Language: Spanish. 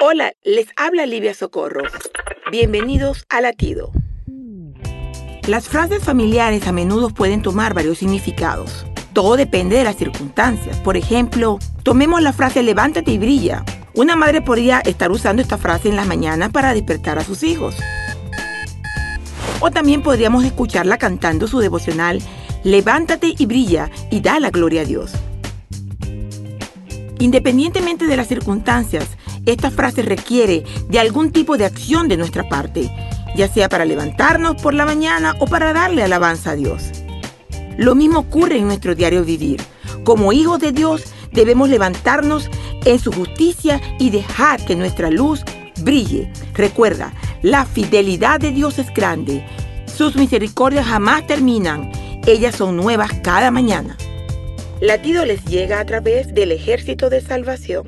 Hola, les habla Livia Socorro. Bienvenidos a Latido. Las frases familiares a menudo pueden tomar varios significados. Todo depende de las circunstancias. Por ejemplo, tomemos la frase levántate y brilla. Una madre podría estar usando esta frase en las mañanas para despertar a sus hijos. O también podríamos escucharla cantando su devocional Levántate y brilla y da la gloria a Dios. Independientemente de las circunstancias, esta frase requiere de algún tipo de acción de nuestra parte, ya sea para levantarnos por la mañana o para darle alabanza a Dios. Lo mismo ocurre en nuestro diario vivir. Como hijos de Dios debemos levantarnos en su justicia y dejar que nuestra luz brille. Recuerda, la fidelidad de Dios es grande. Sus misericordias jamás terminan. Ellas son nuevas cada mañana. Latido les llega a través del ejército de salvación.